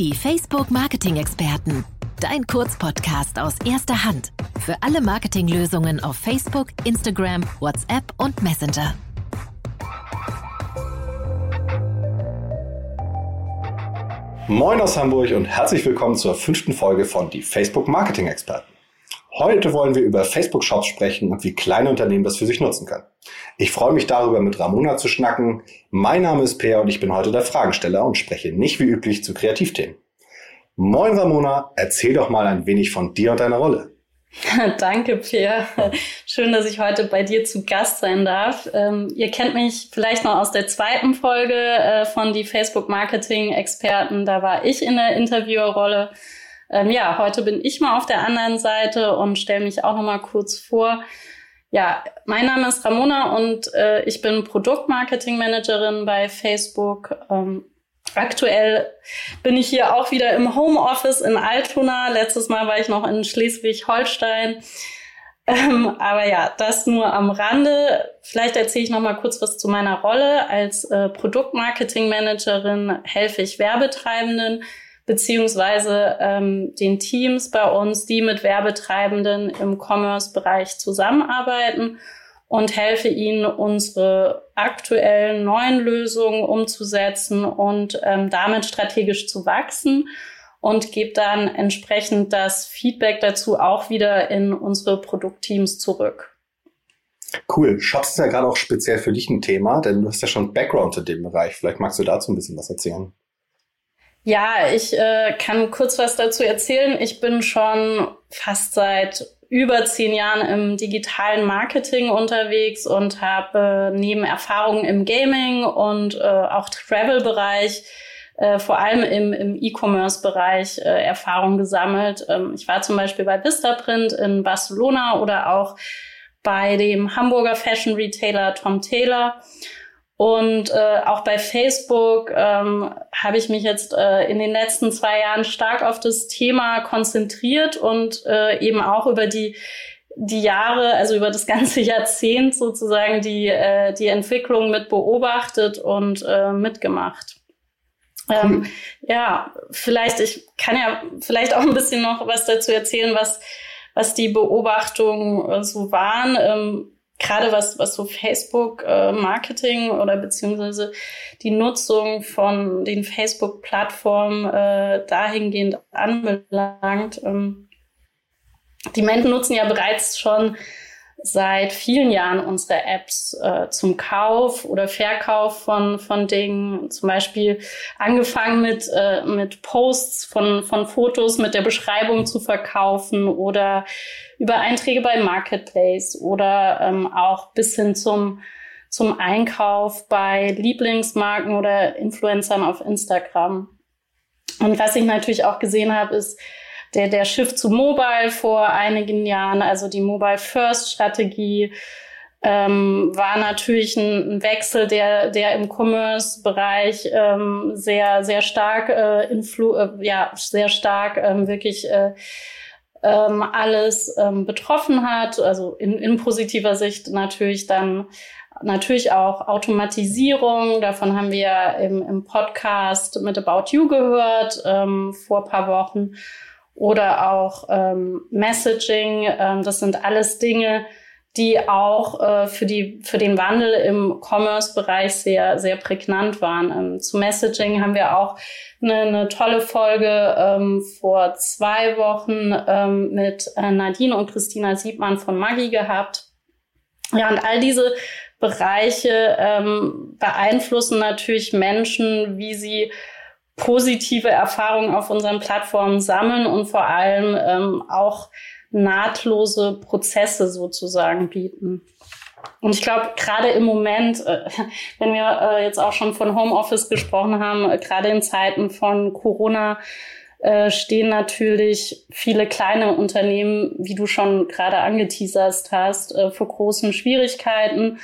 Die Facebook Marketing Experten. Dein Kurzpodcast aus erster Hand. Für alle Marketinglösungen auf Facebook, Instagram, WhatsApp und Messenger. Moin aus Hamburg und herzlich willkommen zur fünften Folge von Die Facebook Marketing Experten. Heute wollen wir über Facebook Shops sprechen und wie kleine Unternehmen das für sich nutzen können. Ich freue mich darüber, mit Ramona zu schnacken. Mein Name ist Peer und ich bin heute der Fragensteller und spreche nicht wie üblich zu Kreativthemen. Moin Ramona, erzähl doch mal ein wenig von dir und deiner Rolle. Danke, Peer. Schön, dass ich heute bei dir zu Gast sein darf. Ähm, ihr kennt mich vielleicht noch aus der zweiten Folge äh, von die Facebook Marketing Experten. Da war ich in der Interviewerrolle. Ähm, ja, heute bin ich mal auf der anderen Seite und stelle mich auch noch mal kurz vor. Ja, mein Name ist Ramona und äh, ich bin Produktmarketing-Managerin bei Facebook. Ähm, aktuell bin ich hier auch wieder im Homeoffice in Altona. Letztes Mal war ich noch in Schleswig-Holstein. Ähm, aber ja, das nur am Rande. Vielleicht erzähle ich noch mal kurz was zu meiner Rolle. Als äh, Produktmarketing-Managerin helfe ich Werbetreibenden beziehungsweise ähm, den Teams bei uns, die mit Werbetreibenden im Commerce-Bereich zusammenarbeiten und helfe ihnen, unsere aktuellen neuen Lösungen umzusetzen und ähm, damit strategisch zu wachsen und gebe dann entsprechend das Feedback dazu auch wieder in unsere Produktteams zurück. Cool. Shops ist ja gerade auch speziell für dich ein Thema, denn du hast ja schon Background in dem Bereich. Vielleicht magst du dazu ein bisschen was erzählen. Ja, ich äh, kann kurz was dazu erzählen. Ich bin schon fast seit über zehn Jahren im digitalen Marketing unterwegs und habe äh, neben Erfahrungen im Gaming und äh, auch Travel-Bereich äh, vor allem im, im E-Commerce-Bereich äh, Erfahrung gesammelt. Ähm, ich war zum Beispiel bei Vistaprint in Barcelona oder auch bei dem Hamburger Fashion Retailer Tom Taylor und äh, auch bei Facebook ähm, habe ich mich jetzt äh, in den letzten zwei Jahren stark auf das Thema konzentriert und äh, eben auch über die die Jahre, also über das ganze Jahrzehnt sozusagen die äh, die Entwicklung mit beobachtet und äh, mitgemacht. Ähm, ja, vielleicht ich kann ja vielleicht auch ein bisschen noch was dazu erzählen, was was die Beobachtungen äh, so waren. Ähm, gerade was, was so Facebook-Marketing äh, oder beziehungsweise die Nutzung von den Facebook-Plattformen äh, dahingehend anbelangt. Ähm, die Menschen nutzen ja bereits schon seit vielen Jahren unsere Apps äh, zum Kauf oder Verkauf von, von Dingen. Zum Beispiel angefangen mit, äh, mit Posts von, von Fotos mit der Beschreibung zu verkaufen oder über Einträge bei Marketplace oder ähm, auch bis hin zum, zum Einkauf bei Lieblingsmarken oder Influencern auf Instagram. Und was ich natürlich auch gesehen habe, ist, der, der Shift zu Mobile vor einigen Jahren, also die Mobile First Strategie, ähm, war natürlich ein, ein, Wechsel, der, der im Commerce-Bereich ähm, sehr, sehr stark, äh, influ äh, ja, sehr stark ähm, wirklich äh, ähm, alles ähm, betroffen hat. Also in, in positiver Sicht natürlich dann natürlich auch Automatisierung. Davon haben wir im, im Podcast mit About You gehört ähm, vor paar Wochen oder auch ähm, Messaging. Ähm, das sind alles Dinge, die auch äh, für, die, für den Wandel im Commerce-Bereich sehr, sehr prägnant waren. Ähm, zu Messaging haben wir auch eine, eine tolle Folge ähm, vor zwei Wochen ähm, mit äh, Nadine und Christina Siebmann von Maggi gehabt. Ja, und all diese Bereiche ähm, beeinflussen natürlich Menschen, wie sie positive Erfahrungen auf unseren Plattformen sammeln und vor allem ähm, auch nahtlose Prozesse sozusagen bieten. Und ich glaube, gerade im Moment, äh, wenn wir äh, jetzt auch schon von Homeoffice gesprochen haben, äh, gerade in Zeiten von Corona, äh, stehen natürlich viele kleine Unternehmen, wie du schon gerade angeteasert hast, äh, vor großen Schwierigkeiten.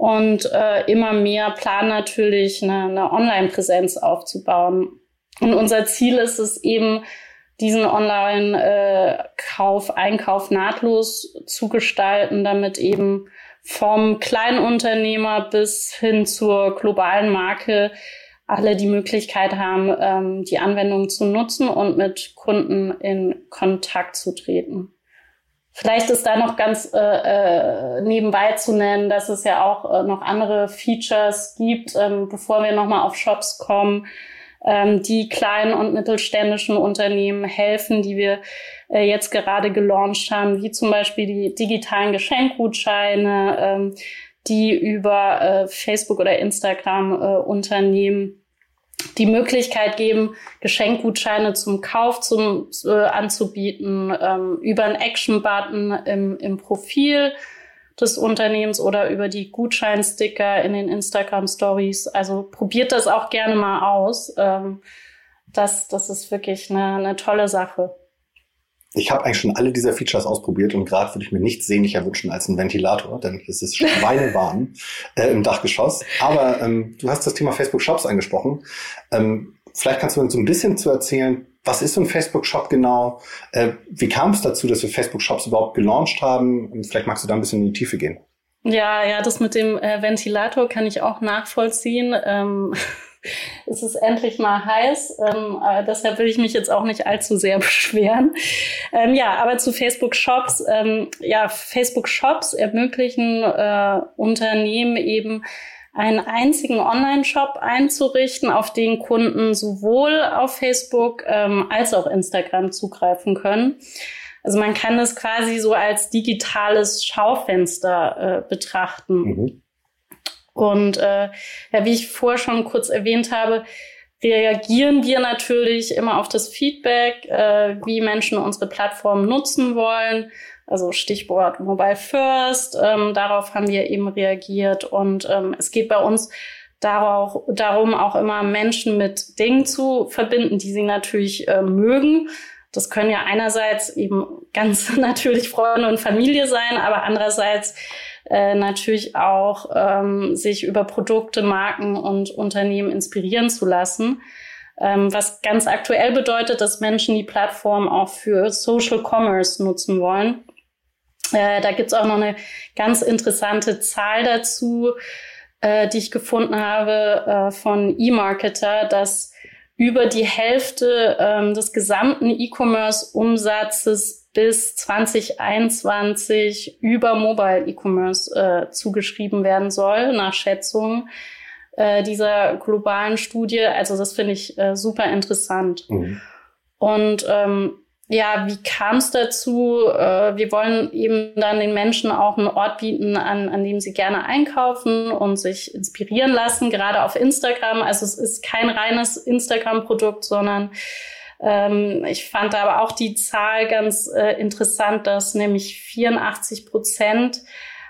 Und äh, immer mehr planen natürlich eine, eine Online-Präsenz aufzubauen. Und unser Ziel ist es eben, diesen Online-Kauf, Einkauf nahtlos zu gestalten, damit eben vom Kleinunternehmer bis hin zur globalen Marke alle die Möglichkeit haben, ähm, die Anwendung zu nutzen und mit Kunden in Kontakt zu treten. Vielleicht ist da noch ganz äh, äh, nebenbei zu nennen, dass es ja auch äh, noch andere Features gibt, ähm, bevor wir nochmal auf Shops kommen, ähm, die kleinen und mittelständischen Unternehmen helfen, die wir äh, jetzt gerade gelauncht haben, wie zum Beispiel die digitalen Geschenkgutscheine, ähm, die über äh, Facebook oder Instagram äh, Unternehmen die Möglichkeit geben, Geschenkgutscheine zum Kauf zum, äh, anzubieten, ähm, über einen Action-Button im, im Profil des Unternehmens oder über die Gutscheinsticker in den Instagram Stories. Also probiert das auch gerne mal aus. Ähm, das, das ist wirklich eine, eine tolle Sache. Ich habe eigentlich schon alle dieser Features ausprobiert und gerade würde ich mir nichts sehnlicher wünschen als ein Ventilator, denn es ist schweinewarm äh, im Dachgeschoss. Aber ähm, du hast das Thema Facebook Shops angesprochen. Ähm, vielleicht kannst du uns so ein bisschen zu erzählen, was ist so ein Facebook Shop genau? Äh, wie kam es dazu, dass wir Facebook Shops überhaupt gelauncht haben? Und vielleicht magst du da ein bisschen in die Tiefe gehen. Ja, ja, das mit dem äh, Ventilator kann ich auch nachvollziehen. Ähm es ist endlich mal heiß. Ähm, äh, deshalb will ich mich jetzt auch nicht allzu sehr beschweren. Ähm, ja, aber zu Facebook Shops. Ähm, ja, Facebook Shops ermöglichen äh, Unternehmen eben einen einzigen Online-Shop einzurichten, auf den Kunden sowohl auf Facebook ähm, als auch Instagram zugreifen können. Also man kann es quasi so als digitales Schaufenster äh, betrachten. Mhm. Und äh, ja, wie ich vorher schon kurz erwähnt habe, reagieren wir natürlich immer auf das Feedback, äh, wie Menschen unsere Plattform nutzen wollen. Also Stichwort Mobile First. Ähm, darauf haben wir eben reagiert. Und ähm, es geht bei uns darauf, darum, auch immer Menschen mit Dingen zu verbinden, die sie natürlich äh, mögen. Das können ja einerseits eben ganz natürlich Freunde und Familie sein, aber andererseits äh, natürlich auch ähm, sich über Produkte, Marken und Unternehmen inspirieren zu lassen. Ähm, was ganz aktuell bedeutet, dass Menschen die Plattform auch für Social Commerce nutzen wollen. Äh, da gibt's auch noch eine ganz interessante Zahl dazu, äh, die ich gefunden habe äh, von eMarketer, dass über die Hälfte ähm, des gesamten E-Commerce-Umsatzes bis 2021 über Mobile E-Commerce äh, zugeschrieben werden soll, nach Schätzungen äh, dieser globalen Studie. Also das finde ich äh, super interessant. Mhm. Und ähm, ja, wie kam es dazu? Äh, wir wollen eben dann den Menschen auch einen Ort bieten, an, an dem sie gerne einkaufen und sich inspirieren lassen, gerade auf Instagram. Also es ist kein reines Instagram-Produkt, sondern ähm, ich fand aber auch die Zahl ganz äh, interessant, dass nämlich 84 Prozent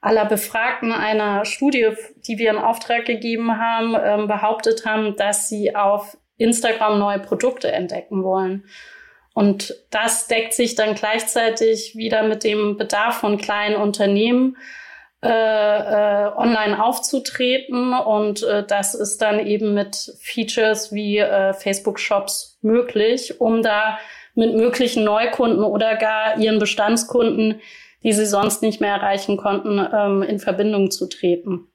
aller Befragten einer Studie, die wir in Auftrag gegeben haben, ähm, behauptet haben, dass sie auf Instagram neue Produkte entdecken wollen. Und das deckt sich dann gleichzeitig wieder mit dem Bedarf von kleinen Unternehmen, äh, äh, online aufzutreten. Und äh, das ist dann eben mit Features wie äh, Facebook Shops möglich, um da mit möglichen Neukunden oder gar ihren Bestandskunden, die sie sonst nicht mehr erreichen konnten, ähm, in Verbindung zu treten.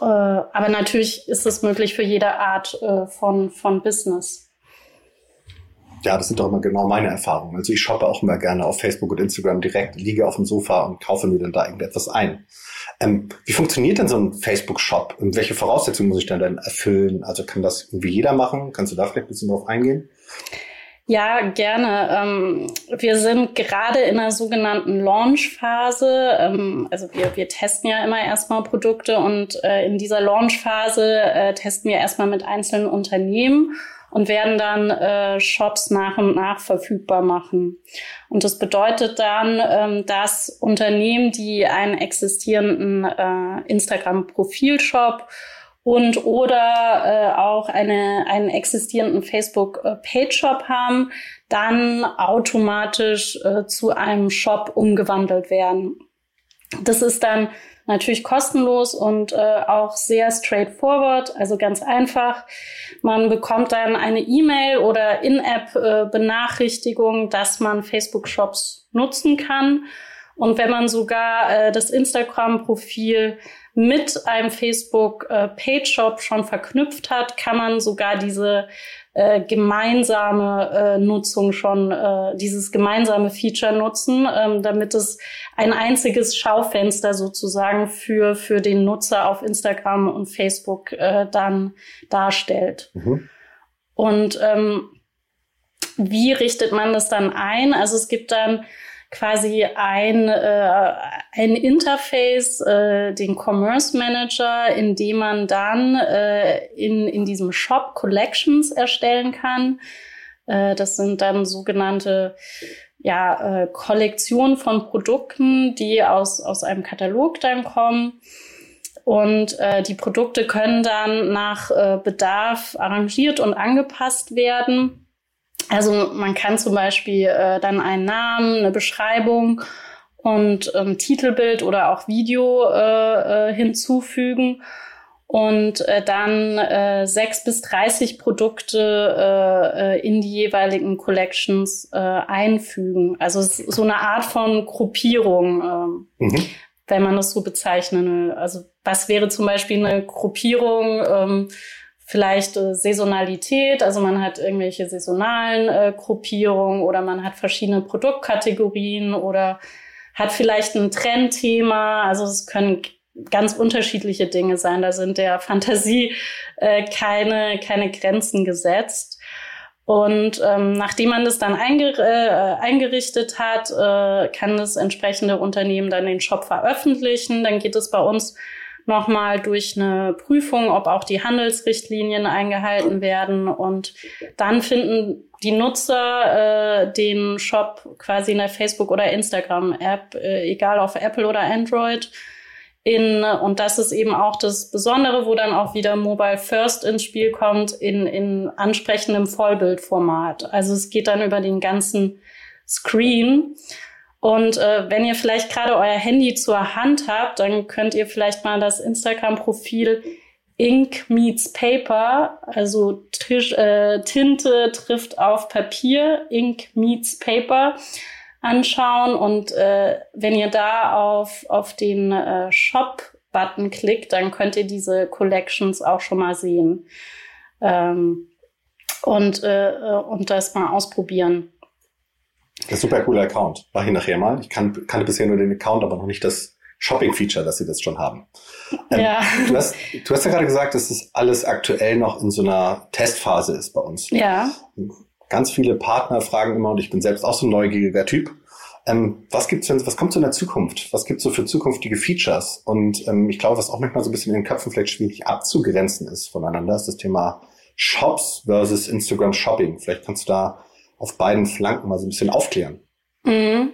Äh, aber natürlich ist es möglich für jede Art äh, von, von Business. Ja, das sind doch immer genau meine Erfahrungen. Also ich shoppe auch immer gerne auf Facebook und Instagram direkt, liege auf dem Sofa und kaufe mir dann da irgendetwas ein. Ähm, wie funktioniert denn so ein Facebook-Shop? Und welche Voraussetzungen muss ich dann, dann erfüllen? Also kann das irgendwie jeder machen? Kannst du da vielleicht ein bisschen drauf eingehen? Ja, gerne. Ähm, wir sind gerade in einer sogenannten Launch-Phase. Ähm, also wir, wir testen ja immer erstmal Produkte und äh, in dieser Launch-Phase äh, testen wir erstmal mit einzelnen Unternehmen und werden dann äh, Shops nach und nach verfügbar machen. Und das bedeutet dann, ähm, dass Unternehmen, die einen existierenden äh, Instagram-Profilshop und oder äh, auch eine, einen existierenden Facebook-Page-Shop haben, dann automatisch äh, zu einem Shop umgewandelt werden. Das ist dann natürlich kostenlos und äh, auch sehr straightforward, also ganz einfach. Man bekommt dann eine E-Mail oder In-App-Benachrichtigung, dass man Facebook-Shops nutzen kann. Und wenn man sogar äh, das Instagram-Profil mit einem Facebook-Page-Shop äh, schon verknüpft hat, kann man sogar diese äh, gemeinsame äh, Nutzung schon, äh, dieses gemeinsame Feature nutzen, ähm, damit es ein einziges Schaufenster sozusagen für, für den Nutzer auf Instagram und Facebook äh, dann darstellt. Mhm. Und ähm, wie richtet man das dann ein? Also es gibt dann quasi ein, äh, ein Interface, äh, den Commerce Manager, in dem man dann äh, in, in diesem Shop Collections erstellen kann. Äh, das sind dann sogenannte ja, äh, Kollektionen von Produkten, die aus, aus einem Katalog dann kommen. Und äh, die Produkte können dann nach äh, Bedarf arrangiert und angepasst werden. Also man kann zum Beispiel äh, dann einen Namen, eine Beschreibung und ähm, Titelbild oder auch Video äh, äh, hinzufügen und äh, dann äh, sechs bis dreißig Produkte äh, äh in die jeweiligen Collections äh, einfügen. Also so eine Art von Gruppierung, äh, mhm. wenn man das so bezeichnen will. Also was wäre zum Beispiel eine Gruppierung? Ähm, vielleicht äh, Saisonalität, also man hat irgendwelche saisonalen äh, Gruppierungen oder man hat verschiedene Produktkategorien oder hat vielleicht ein Trendthema. Also es können ganz unterschiedliche Dinge sein. Da sind der Fantasie äh, keine, keine Grenzen gesetzt. Und ähm, nachdem man das dann einger äh, eingerichtet hat, äh, kann das entsprechende Unternehmen dann den Shop veröffentlichen. Dann geht es bei uns nochmal durch eine Prüfung, ob auch die Handelsrichtlinien eingehalten werden. Und dann finden die Nutzer äh, den Shop quasi in der Facebook- oder Instagram-App, äh, egal auf Apple oder Android. In, und das ist eben auch das Besondere, wo dann auch wieder Mobile First ins Spiel kommt, in, in ansprechendem Vollbildformat. Also es geht dann über den ganzen Screen. Und äh, wenn ihr vielleicht gerade euer Handy zur Hand habt, dann könnt ihr vielleicht mal das Instagram-Profil Ink meets Paper, also Tisch, äh, Tinte trifft auf Papier, Ink meets Paper anschauen. Und äh, wenn ihr da auf, auf den äh, Shop-Button klickt, dann könnt ihr diese Collections auch schon mal sehen. Ähm, und, äh, äh und das mal ausprobieren. Das ist ein super cooler Account. Mach ich nachher mal. Ich kann, kannte bisher nur den Account, aber noch nicht das Shopping-Feature, dass sie das schon haben. Ähm, ja. Du hast, du hast ja gerade gesagt, dass das alles aktuell noch in so einer Testphase ist bei uns. Ja. Ganz viele Partner fragen immer, und ich bin selbst auch so ein neugieriger Typ, ähm, was gibt's denn, was kommt so in der Zukunft? Was gibt's so für zukünftige Features? Und ähm, ich glaube, was auch manchmal so ein bisschen in den Köpfen vielleicht schwierig abzugrenzen ist voneinander, ist das Thema Shops versus Instagram Shopping. Vielleicht kannst du da auf beiden Flanken mal so ein bisschen aufklären. Mhm.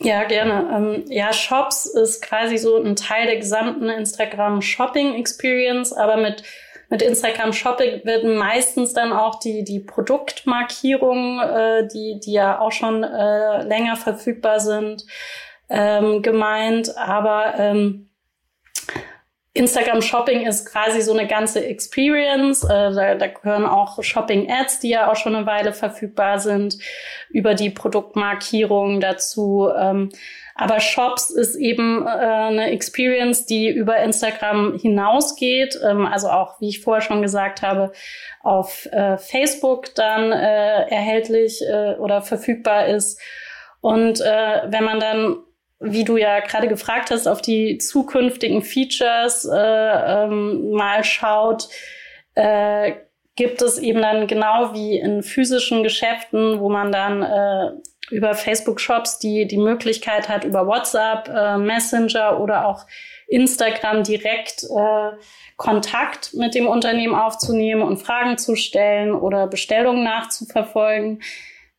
Ja, gerne. Ähm, ja, Shops ist quasi so ein Teil der gesamten Instagram Shopping Experience, aber mit mit Instagram Shopping werden meistens dann auch die die Produktmarkierungen, äh, die die ja auch schon äh, länger verfügbar sind, ähm, gemeint. Aber ähm, Instagram Shopping ist quasi so eine ganze Experience. Äh, da, da gehören auch Shopping Ads, die ja auch schon eine Weile verfügbar sind, über die Produktmarkierung dazu. Ähm, aber Shops ist eben äh, eine Experience, die über Instagram hinausgeht. Ähm, also auch, wie ich vorher schon gesagt habe, auf äh, Facebook dann äh, erhältlich äh, oder verfügbar ist. Und äh, wenn man dann wie du ja gerade gefragt hast, auf die zukünftigen Features äh, ähm, mal schaut, äh, gibt es eben dann genau wie in physischen Geschäften, wo man dann äh, über Facebook-Shops die, die Möglichkeit hat, über WhatsApp, äh, Messenger oder auch Instagram direkt äh, Kontakt mit dem Unternehmen aufzunehmen und Fragen zu stellen oder Bestellungen nachzuverfolgen,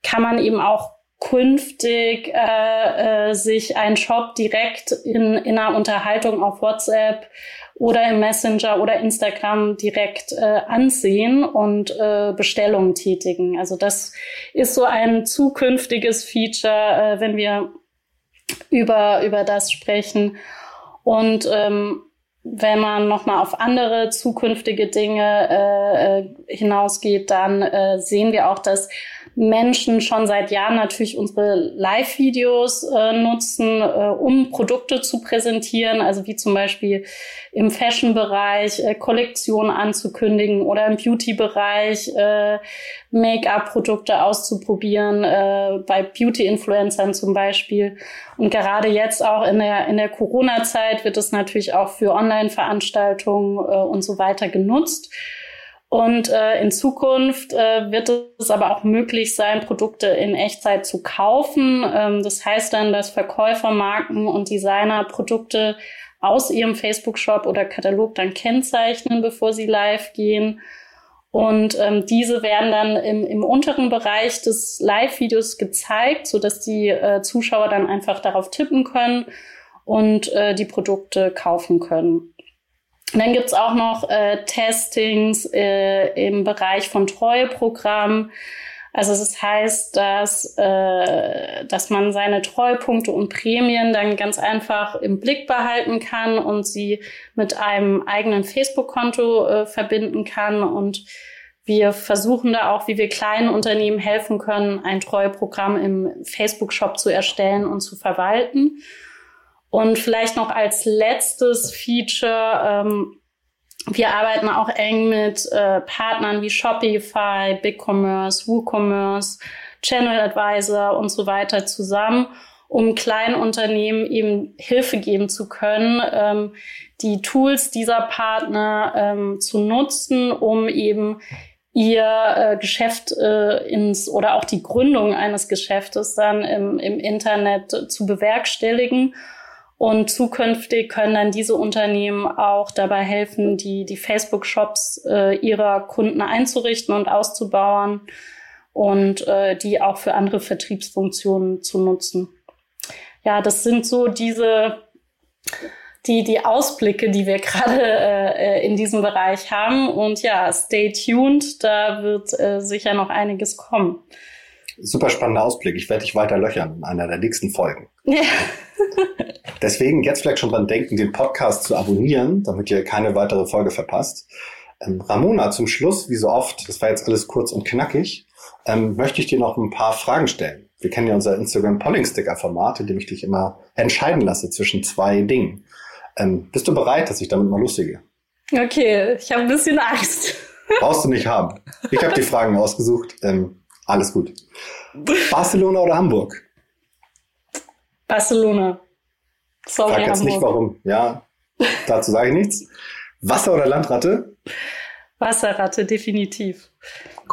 kann man eben auch künftig äh, äh, sich ein Shop direkt in, in einer Unterhaltung auf WhatsApp oder im Messenger oder Instagram direkt äh, ansehen und äh, Bestellungen tätigen. Also das ist so ein zukünftiges Feature, äh, wenn wir über, über das sprechen. Und ähm, wenn man nochmal auf andere zukünftige Dinge äh, äh, hinausgeht, dann äh, sehen wir auch, dass Menschen schon seit Jahren natürlich unsere Live-Videos äh, nutzen, äh, um Produkte zu präsentieren, also wie zum Beispiel im Fashion-Bereich äh, Kollektionen anzukündigen oder im Beauty-Bereich äh, Make-up-Produkte auszuprobieren, äh, bei Beauty-Influencern zum Beispiel. Und gerade jetzt auch in der, in der Corona-Zeit wird es natürlich auch für Online-Veranstaltungen äh, und so weiter genutzt. Und äh, in Zukunft äh, wird es aber auch möglich sein, Produkte in Echtzeit zu kaufen. Ähm, das heißt dann, dass Verkäufer, Marken und Designer Produkte aus ihrem Facebook-Shop oder Katalog dann kennzeichnen, bevor sie live gehen. Und ähm, diese werden dann im, im unteren Bereich des Live-Videos gezeigt, so dass die äh, Zuschauer dann einfach darauf tippen können und äh, die Produkte kaufen können. Dann gibt's auch noch äh, Testings äh, im Bereich von Treueprogrammen. Also das heißt, dass, äh, dass man seine Treupunkte und Prämien dann ganz einfach im Blick behalten kann und sie mit einem eigenen Facebook-Konto äh, verbinden kann. Und wir versuchen da auch, wie wir kleinen Unternehmen helfen können, ein Treueprogramm im Facebook-Shop zu erstellen und zu verwalten. Und vielleicht noch als letztes Feature, ähm, wir arbeiten auch eng mit äh, Partnern wie Shopify, BigCommerce, WooCommerce, Channel Advisor und so weiter zusammen, um kleinen Unternehmen eben Hilfe geben zu können, ähm, die Tools dieser Partner ähm, zu nutzen, um eben ihr äh, Geschäft äh, ins oder auch die Gründung eines Geschäftes dann im, im Internet zu bewerkstelligen und zukünftig können dann diese Unternehmen auch dabei helfen, die, die Facebook-Shops äh, ihrer Kunden einzurichten und auszubauen und äh, die auch für andere Vertriebsfunktionen zu nutzen. Ja, das sind so diese die, die Ausblicke, die wir gerade äh, in diesem Bereich haben. Und ja, stay tuned, da wird äh, sicher noch einiges kommen. Super spannender Ausblick. Ich werde dich weiter löchern in einer der nächsten Folgen. Ja. Deswegen jetzt vielleicht schon dran denken, den Podcast zu abonnieren, damit ihr keine weitere Folge verpasst. Ähm, Ramona, zum Schluss, wie so oft, das war jetzt alles kurz und knackig, ähm, möchte ich dir noch ein paar Fragen stellen. Wir kennen ja unser Instagram Polling Sticker Format, in dem ich dich immer entscheiden lasse zwischen zwei Dingen. Ähm, bist du bereit, dass ich damit mal lustige? Okay, ich habe ein bisschen Angst. Brauchst du nicht haben. Ich habe die Fragen ausgesucht. Ähm, alles gut. Barcelona oder Hamburg? Barcelona. Sorry, Frag jetzt nicht warum. Ja, dazu sage ich nichts. Wasser oder Landratte? Wasserratte, definitiv.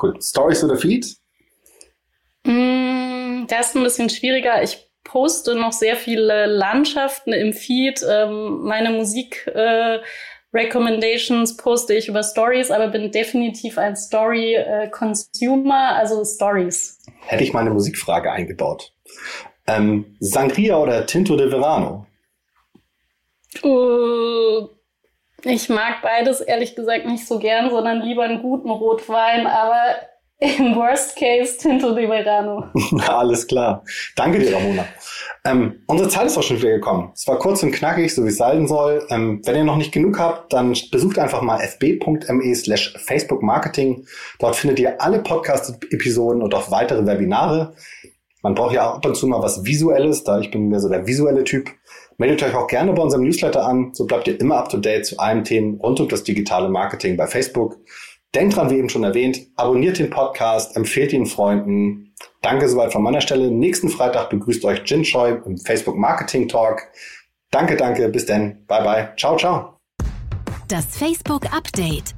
Cool. Stories oder Feed? Mm, das ist ein bisschen schwieriger. Ich poste noch sehr viele Landschaften im Feed. Ähm, meine Musik äh, Recommendations poste ich über Stories, aber bin definitiv ein Story äh, Consumer, also Stories. Hätte ich meine Musikfrage eingebaut. Ähm, Sangria oder Tinto de Verano? Uh, ich mag beides ehrlich gesagt nicht so gern, sondern lieber einen guten Rotwein, aber im Worst Case Tinto de Verano. Alles klar. Danke dir, Ramona. Ähm, unsere Zeit ist auch schon wieder gekommen. Es war kurz und knackig, so wie es sein soll. Ähm, wenn ihr noch nicht genug habt, dann besucht einfach mal fb.me slash Facebook Marketing. Dort findet ihr alle Podcast-Episoden und auch weitere Webinare. Man braucht ja auch ab und zu mal was Visuelles, da ich bin mehr so der visuelle Typ. Meldet euch auch gerne bei unserem Newsletter an, so bleibt ihr immer up to date zu allen Themen rund um das digitale Marketing bei Facebook. Denkt dran, wie eben schon erwähnt, abonniert den Podcast, empfehlt ihn Freunden. Danke soweit von meiner Stelle. Nächsten Freitag begrüßt euch Jin Choi im Facebook Marketing Talk. Danke, danke, bis denn. Bye bye. Ciao, ciao. Das Facebook Update.